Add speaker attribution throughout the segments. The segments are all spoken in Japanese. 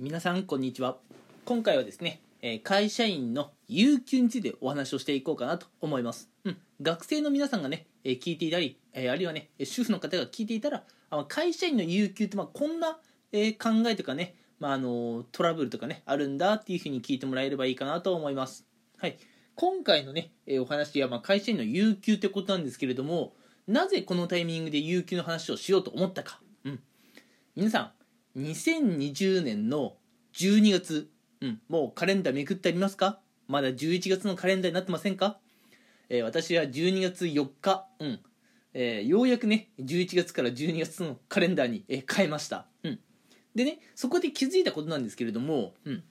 Speaker 1: 皆さんこんにちは。今回はですねえー会社員の有給についてお話をしていこうかなと思います、うん、学生の皆さんがねえー聞いていたりえーあるいはね主婦の方が聞いていたらあの会社員の有給ってまあこんなえー考えとかねまああのトラブルとかねあるんだっていうふうに聞いてもらえればいいかなと思います。はい。今回のねえーお話はまあ会社員の有給ってことなんですけれどもなぜこのタイミングで有給の話をしようと思ったか、うん、皆さん2020年の12月、うん、もうカレンダーめくってありますか？まだ11月のカレンダーになってませんか、えー私は12月4日、うん。えーようやくね11月から12月のカレンダーに、えー変えました、うん、でねそこで気づいたことなんですけれども、うん、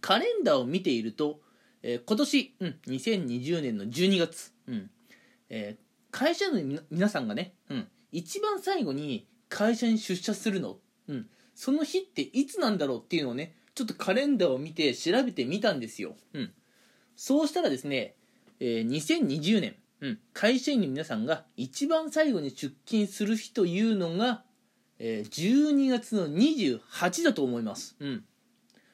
Speaker 1: カレンダーを見ていると、えー今年、うん、2020年の12月、うん。えー会社の皆さんがね、うん、一番最後に会社に出社するの、うん、その日っていつなんだろうっていうのをねちょっとカレンダーを見て調べてみたんですよ、うん、そうしたらですね、えー2020年、うん、会社員の皆さんが一番最後に出勤する日というのが、えー12月の28だと思います、うん、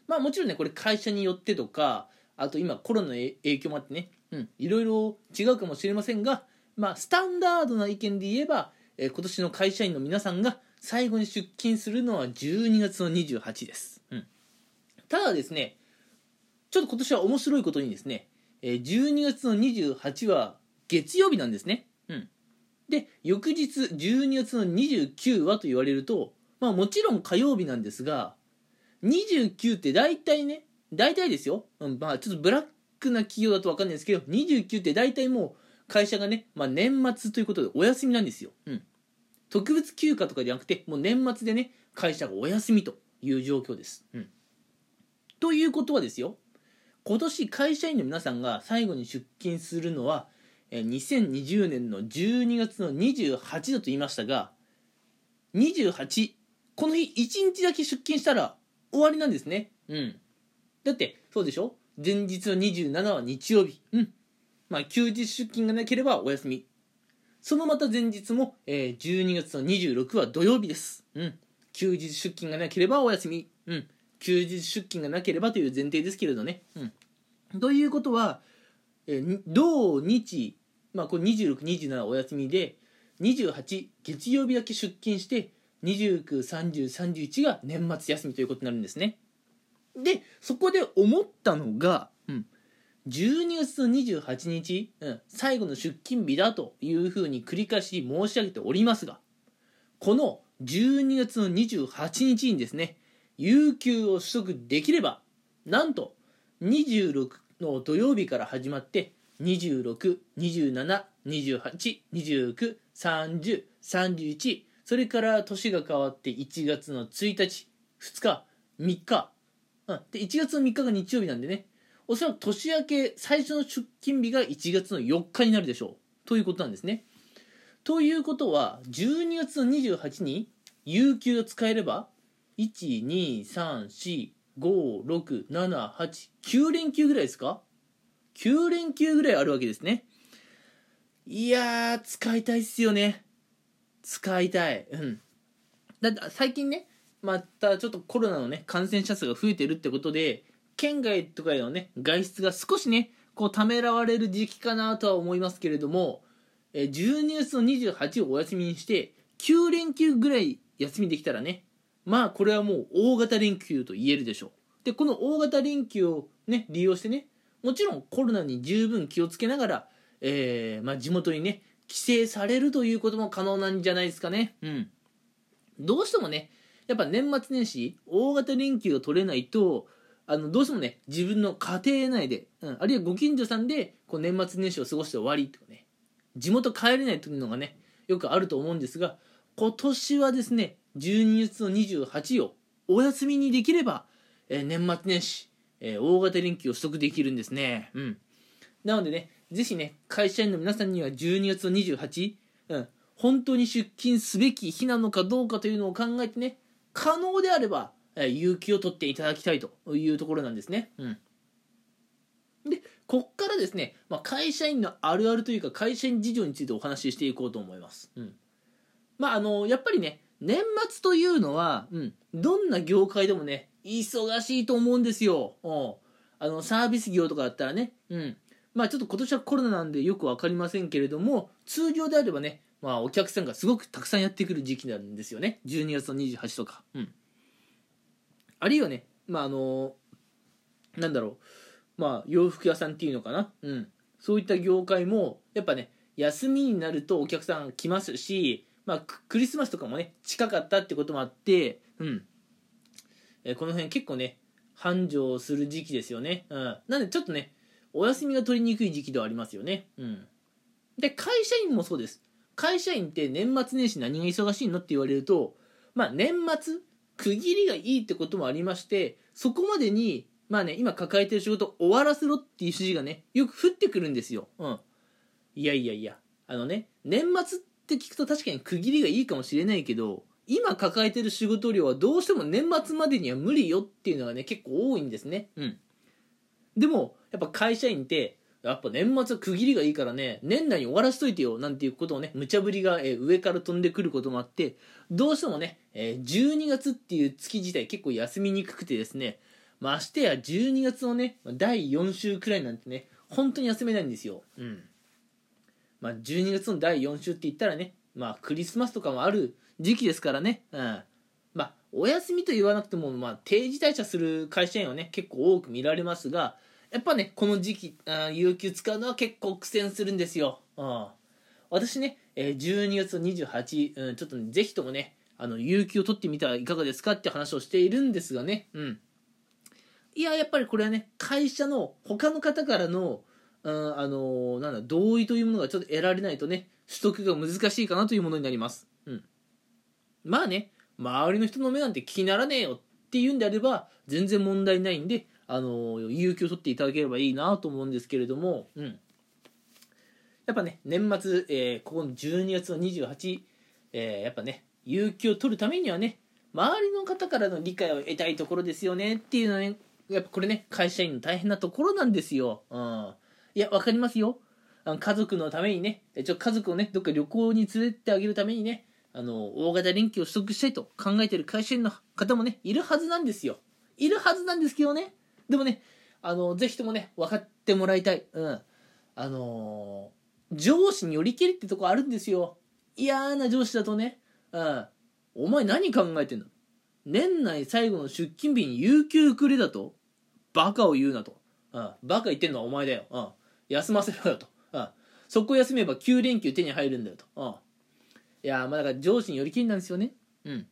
Speaker 1: まあもちろんねこれ会社によってとかあと今コロナの影影響もあってね、うん、いろいろ違うかもしれませんがまあスタンダードな意見で言えば、えー今年の会社員の皆さんが最後に出勤するのは12月の28です、うん、ただですねちょっと今年は面白いことにですね、え12月の28は月曜日なんですね、うん、で翌日12月の29はと言われるとまあもちろん火曜日なんですが29って大体ね大体ですよ、うん、まあちょっとブラックな企業だと分かんないですけど29って大体もう会社がね、まあ、年末ということでお休みなんですよ、うん、特別休暇とかじゃなくてもう年末でね会社がお休みという状況です、うん、ということはですよ今年会社員の皆さんが最後に出勤するのはえー2020年の12月の28だと言いましたが28この日1日だけ出勤したら終わりなんですね。うん。だってそうでしょ？前日の27は日曜日。うん。まあ休日出勤がなければお休みそのまた前日も、えー12月の26は土曜日です。うん。休日出勤がなければお休み。うん。休日出勤がなければという前提ですけれどね。うん。ということは、えー土日まあこれ2627お休みで28月曜日だけ出勤して293031が年末休みということになるんですね。でそこで思ったのが、うん、12月の28日、うん、最後の出勤日だというふうに繰り返し申し上げておりますがこの12月の28日にですね有給を取得できればなんと26の土曜日から始まって262728293031それから年が変わって1月の1日2日3日。うんで1月の3日が日曜日なんでねおそらく年明け最初の出勤日が1月の4日になるでしょう。ということなんですね。ということは12月の28に有給が使えれば123456789連休ぐらいですか？9連休ぐらいあるわけですね。いやー使いたいっすよね。使いたい。うん。だって最近ねまたちょっとコロナのね感染者数が増えてるってことで県外とかへのね外出が少しねこうためらわれる時期かなとは思いますけれどもえー12月の28をお休みにして9連休ぐらい休みできたらねまあこれはもう大型連休と言えるでしょう。でこの大型連休をね利用してねもちろんコロナに十分気をつけながら、えーまあ、地元にね帰省されるということも可能なんじゃないですかね。うん。どうしてもねやっぱ年末年始大型連休を取れないとあのどうしてもね自分の家庭内で、うん、あるいはご近所さんでこう年末年始を過ごして終わりとかね地元帰れないというのがねよくあると思うんですが今年はですね12月の28をお休みにできれば、えー年末年始、えー大型連休を取得できるんですね。うん。なのでねぜひね会社員の皆さんには12月の28、うん、本当に出勤すべき日なのかどうかというのを考えてね可能であれば、有給を取っていただきたいというところなんですね。うん。でこっからですね、まあ、会社員のあるあるというか会社員事情についてお話ししていこうと思います、うん、まああのやっぱりね年末というのは、うん、どんな業界でもね忙しいと思うんですよ。あのサービス業とかだったらね、うん、まあちょっと今年はコロナなんでよく分かりませんけれども通常であればね、まあ、お客さんがすごくたくさんやってくる時期なんですよね。12月の28とか、うん、あるいはねまああのなんだろうまあ洋服屋さんっていうのかな、うん、そういった業界もやっぱね休みになるとお客さん来ますし、まあ、クリスマスとかもね近かったってこともあって、うんえこの辺結構ね繁盛する時期ですよね、うん、なんでちょっとねお休みが取りにくい時期ではありますよね。うん。で、会社員もそうです。会社員って年末年始何が忙しいのって言われると、まあ年末、区切りがいいってこともありまして、そこまでに、まあね、今抱えてる仕事終わらせろっていう指示がね、よく降ってくるんですよ。うん。いやいやいや、あのね、年末って聞くと確かに区切りがいいかもしれないけど、今抱えてる仕事量はどうしても年末までには無理よっていうのがね、結構多いんですね。うん。でも、やっぱ会社員って、やっぱ年末は区切りがいいからね、年内に終わらしといてよ、なんていうことをね、無茶ぶりが、え上から飛んでくることもあって、どうしてもね、え12月っていう月自体結構休みにくくてですね、ましてや12月のね、第4週くらいなんてね、本当に休めないんですよ。うん。まあ、12月の第4週って言ったらね、まあ、クリスマスとかもある時期ですからね、うん。まあ、お休みと言わなくても、まあ、定時退社する会社員はね、結構多く見られますが、やっぱね、この時期、あ有給使うのは結構苦戦するんですよ。うん、私ね、えー、12月28、うん、ちょっとね、ぜひともね、あの、有給を取ってみたらいかがですかって話をしているんですがね、うん。いや、やっぱりこれはね、会社の他の方からの、うん、あの、なんだ、同意というものがちょっと得られないとね、取得が難しいかなというものになります。うん。まあね、周りの人の目なんて気にならねえよっていうんであれば、全然問題ないんで、あの有給を取っていただければいいなと思うんですけれども、うん、やっぱね年末、えー、ここの12月の28、えー、やっぱね有給を取るためにはね周りの方からの理解を得たいところですよねっていうのはねやっぱこれね会社員の大変なところなんですよ、うん、いや分かりますよ。あの家族のためにねちょ家族をねどっか旅行に連れてってあげるためにねあの大型連休を取得したいと考えてる会社員の方もねいるはずなんですよ。いるはずなんですけどねでもね、あの、ぜひともね、分かってもらいたい。うん。あのー、上司に寄り切りってとこあるんですよ。嫌な上司だとね、うん。お前何考えてんの？年内最後の出勤日に有給くれだと？バカを言うなと。うん。バカ言ってんのはお前だよ。うん。休ませろよと。うん。そこ休めば9連休手に入るんだよと。うん。いやまあだから上司に寄り切りなんですよね。うん。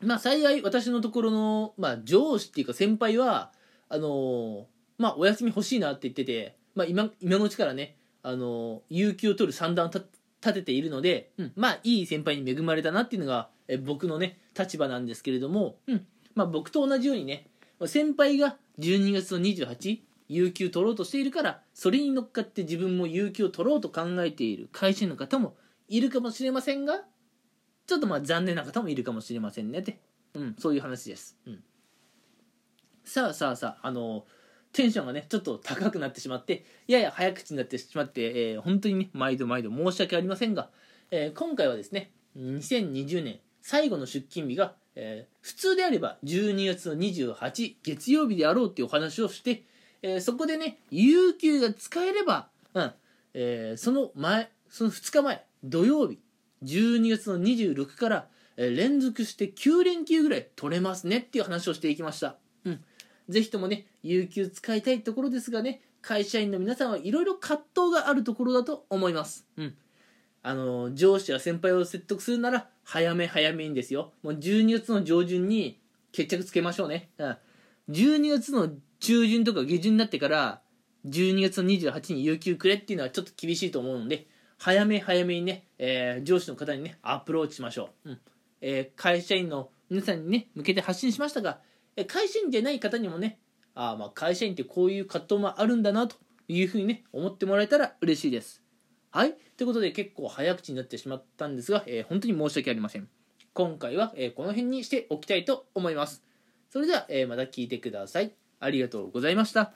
Speaker 1: まあ幸い私のところの、まあ上司っていうか先輩は、あのー、まあ、お休み欲しいなって言ってて、まあ、今、今のうちからね、あのー、有給を取る算段を立てているので、うん、まあ、いい先輩に恵まれたなっていうのが、え僕のね、立場なんですけれども、うん、まあ、僕と同じようにね、先輩が12月の28、有給取ろうとしているから、それに乗っかって自分も有給を取ろうと考えている会社員の方もいるかもしれませんが、ちょっとまあ残念な方もいるかもしれませんねって。うん、そういう話です。うん。さあさあさあ、あのテンションがね、ちょっと高くなってしまって、やや早口になってしまって、えー、本当にね、毎度毎度申し訳ありませんが、えー、今回はですね、2020年最後の出勤日が、えー、普通であれば12月の28月曜日であろうっていうお話をして、えー、そこでね、有給が使えれば、うん、え、その前、その2日前、土曜日、12月の26から、え、連続して9連休ぐらい取れますねっていう話をしていきました。ぜひともね、有給使いたいところですがね、会社員の皆さんはいろいろ葛藤があるところだと思います。うん。あの、上司や先輩を説得するなら、早め早めにですよ。もう12月の上旬に決着つけましょうね。うん。12月の中旬とか下旬になってから、12月の28日に有給くれっていうのはちょっと厳しいと思うので、早め早めにね、えー、上司の方にね、アプローチしましょう。うん。えー、会社員の皆さんにね、向けて発信しましたが、会社員じゃない方にもねあまあ会社員ってこういう葛藤もあるんだなというふうにね思ってもらえたら嬉しいです。はい。ということで結構早口になってしまったんですが、えー、本当に申し訳ありません。今回は、えー、この辺にしておきたいと思います。それでは、えー、また聞いてください。ありがとうございました。